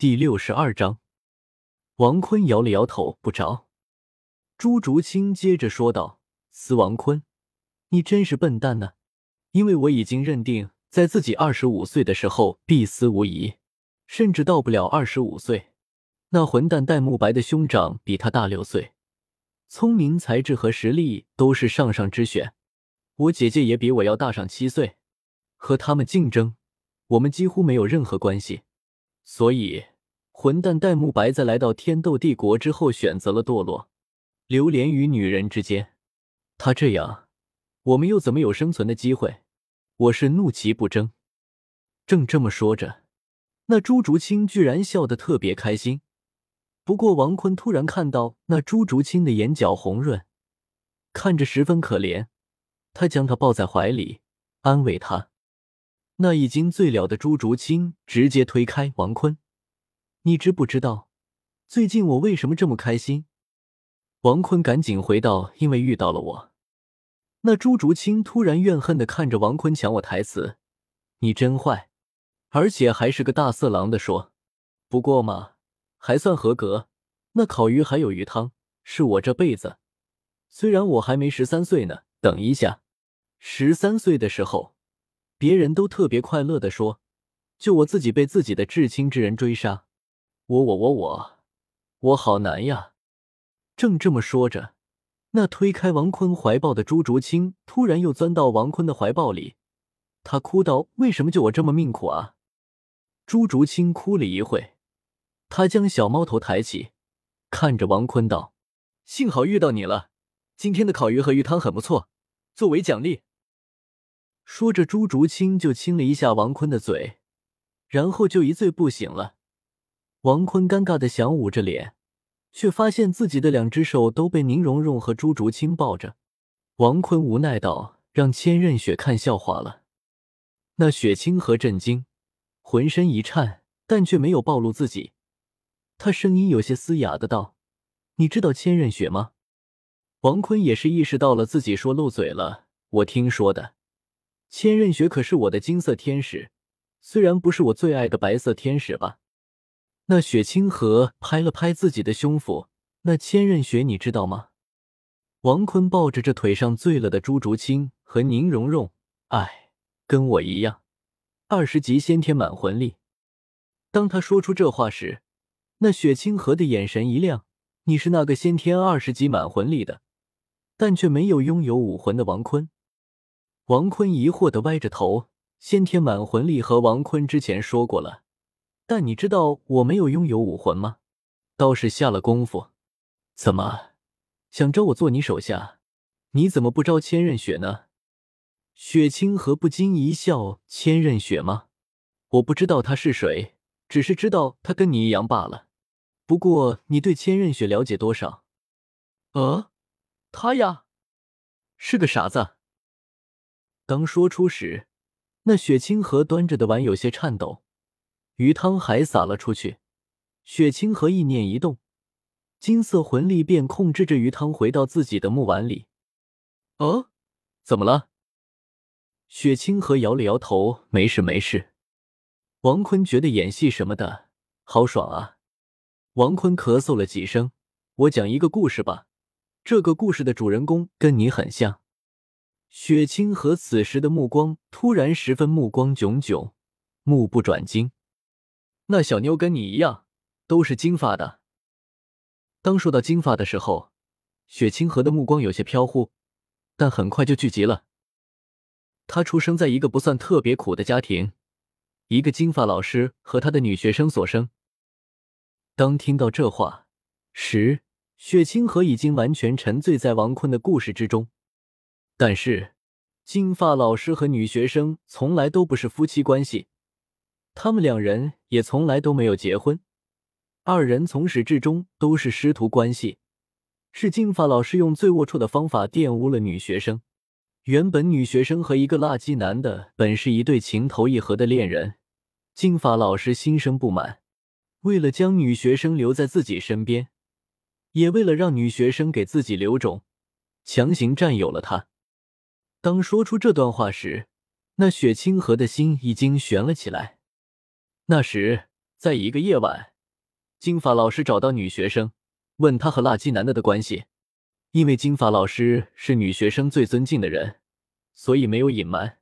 第六十二章，王坤摇了摇头，不着。朱竹清接着说道：“司王坤，你真是笨蛋呢！因为我已经认定，在自己二十五岁的时候必死无疑，甚至到不了二十五岁。那混蛋戴沐白的兄长比他大六岁，聪明才智和实力都是上上之选。我姐姐也比我要大上七岁，和他们竞争，我们几乎没有任何关系。”所以，混蛋戴沐白在来到天斗帝国之后，选择了堕落，流连于女人之间。他这样，我们又怎么有生存的机会？我是怒其不争。正这么说着，那朱竹清居然笑得特别开心。不过，王坤突然看到那朱竹清的眼角红润，看着十分可怜，他将她抱在怀里，安慰她。那已经醉了的朱竹清直接推开王坤：“你知不知道，最近我为什么这么开心？”王坤赶紧回道：“因为遇到了我。”那朱竹清突然怨恨的看着王坤抢我台词：“你真坏，而且还是个大色狼的说。不过嘛，还算合格。那烤鱼还有鱼汤，是我这辈子。虽然我还没十三岁呢，等一下，十三岁的时候。”别人都特别快乐的说：“就我自己被自己的至亲之人追杀，我我我我我好难呀！”正这么说着，那推开王坤怀抱的朱竹清突然又钻到王坤的怀抱里，他哭道：“为什么就我这么命苦啊？”朱竹清哭了一会，他将小猫头抬起，看着王坤道：“幸好遇到你了，今天的烤鱼和鱼汤很不错，作为奖励。”说着，朱竹清就亲了一下王坤的嘴，然后就一醉不醒了。王坤尴尬的想捂着脸，却发现自己的两只手都被宁荣荣和朱竹清抱着。王坤无奈道：“让千仞雪看笑话了。”那雪清河震惊，浑身一颤，但却没有暴露自己。他声音有些嘶哑的道：“你知道千仞雪吗？”王坤也是意识到了自己说漏嘴了。我听说的。千仞雪可是我的金色天使，虽然不是我最爱的白色天使吧。那雪清河拍了拍自己的胸脯，那千仞雪你知道吗？王坤抱着这腿上醉了的朱竹清和宁荣荣，哎，跟我一样，二十级先天满魂力。当他说出这话时，那雪清河的眼神一亮。你是那个先天二十级满魂力的，但却没有拥有武魂的王坤。王坤疑惑的歪着头，先天满魂力和王坤之前说过了，但你知道我没有拥有武魂吗？倒是下了功夫，怎么想招我做你手下？你怎么不招千仞雪呢？雪清河不禁一笑：千仞雪吗？我不知道他是谁，只是知道他跟你一样罢了。不过你对千仞雪了解多少？呃，他呀，是个傻子。当说出时，那雪清河端着的碗有些颤抖，鱼汤还洒了出去。雪清河意念一动，金色魂力便控制着鱼汤回到自己的木碗里。哦，怎么了？雪清河摇了摇头，没事没事。王坤觉得演戏什么的好爽啊。王坤咳嗽了几声，我讲一个故事吧。这个故事的主人公跟你很像。雪清河此时的目光突然十分目光炯炯，目不转睛。那小妞跟你一样，都是金发的。当说到金发的时候，雪清河的目光有些飘忽，但很快就聚集了。他出生在一个不算特别苦的家庭，一个金发老师和他的女学生所生。当听到这话时，雪清河已经完全沉醉在王坤的故事之中。但是，金发老师和女学生从来都不是夫妻关系，他们两人也从来都没有结婚，二人从始至终都是师徒关系。是金发老师用最龌龊的方法玷污了女学生。原本女学生和一个垃圾男的本是一对情投意合的恋人，金发老师心生不满，为了将女学生留在自己身边，也为了让女学生给自己留种，强行占有了她。当说出这段话时，那雪清河的心已经悬了起来。那时，在一个夜晚，金发老师找到女学生，问她和辣鸡男的的关系。因为金发老师是女学生最尊敬的人，所以没有隐瞒。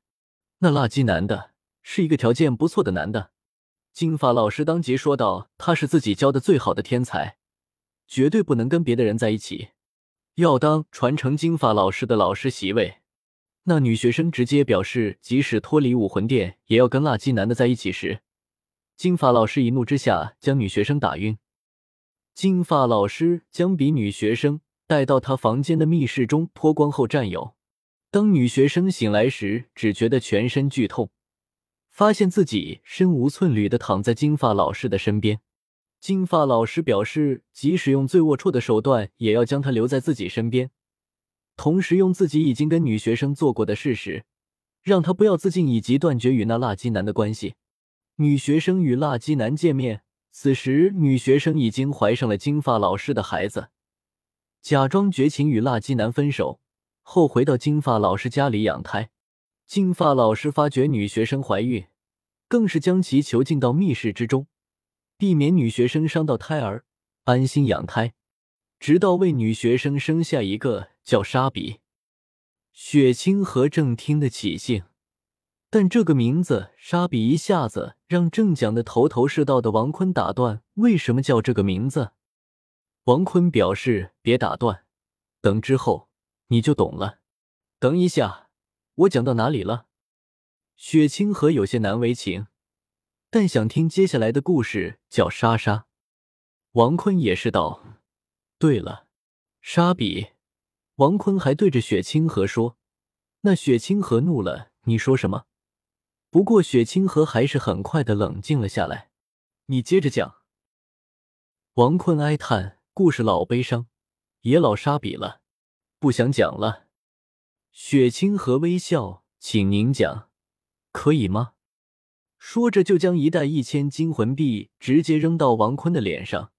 那辣鸡男的是一个条件不错的男的。金发老师当即说道：“他是自己教的最好的天才，绝对不能跟别的人在一起，要当传承金发老师的老师席位。”那女学生直接表示，即使脱离武魂殿，也要跟辣鸡男的在一起时，金发老师一怒之下将女学生打晕。金发老师将比女学生带到他房间的密室中脱光后占有。当女学生醒来时，只觉得全身剧痛，发现自己身无寸缕的躺在金发老师的身边。金发老师表示，即使用最龌龊的手段，也要将他留在自己身边。同时，用自己已经跟女学生做过的事实，让她不要自尽，以及断绝与那辣鸡男的关系。女学生与辣鸡男见面，此时女学生已经怀上了金发老师的孩子，假装绝情与辣鸡男分手后，回到金发老师家里养胎。金发老师发觉女学生怀孕，更是将其囚禁到密室之中，避免女学生伤到胎儿，安心养胎。直到为女学生生下一个叫沙比，雪清河正听得起兴，但这个名字沙比一下子让正讲的头头是道的王坤打断。为什么叫这个名字？王坤表示别打断，等之后你就懂了。等一下，我讲到哪里了？雪清河有些难为情，但想听接下来的故事。叫莎莎，王坤也是道。对了，沙比，王坤还对着雪清河说。那雪清河怒了，你说什么？不过雪清河还是很快的冷静了下来。你接着讲。王坤哀叹，故事老悲伤，也老沙比了，不想讲了。雪清河微笑，请您讲，可以吗？说着就将一袋一千金魂币直接扔到王坤的脸上。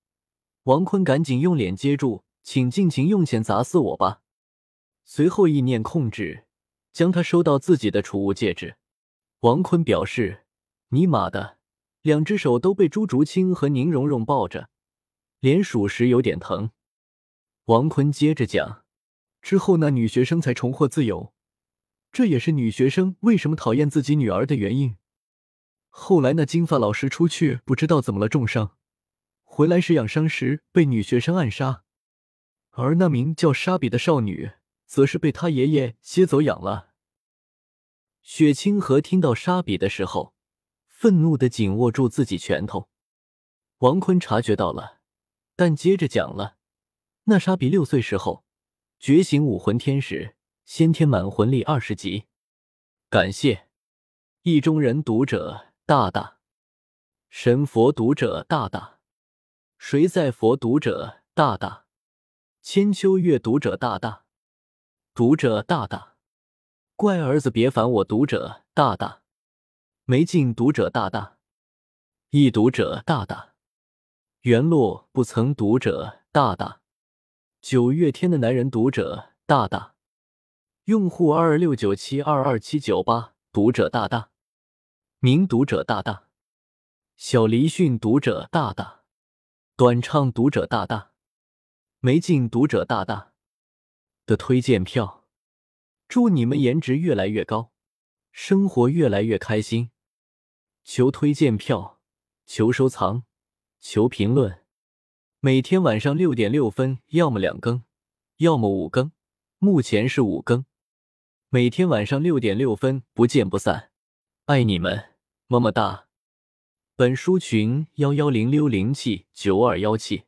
王坤赶紧用脸接住，请尽情用钱砸死我吧！随后意念控制，将他收到自己的储物戒指。王坤表示：“尼玛的，两只手都被朱竹清和宁荣荣抱着，连属实有点疼。”王坤接着讲：“之后那女学生才重获自由，这也是女学生为什么讨厌自己女儿的原因。后来那金发老师出去，不知道怎么了，重伤。”回来时养伤时被女学生暗杀，而那名叫沙比的少女则是被他爷爷接走养了。雪清河听到沙比的时候，愤怒的紧握住自己拳头。王坤察觉到了，但接着讲了：那沙比六岁时候觉醒武魂天使，先天满魂力二十级。感谢意中人读者大大，神佛读者大大。谁在佛读者大大，千秋月读者大大，读者大大，乖儿子别烦我读者大大，没进读者大大，一读者大大，原落不曾读者大大，九月天的男人读者大大，用户二六九七二二七九八读者大大，名读者大大，小黎训读者大大。短唱读者大大，没进读者大大的推荐票，祝你们颜值越来越高，生活越来越开心。求推荐票，求收藏，求评论。每天晚上六点六分，要么两更，要么五更。目前是五更。每天晚上六点六分，不见不散。爱你们，么么哒。本书群幺幺零六零七九二幺七。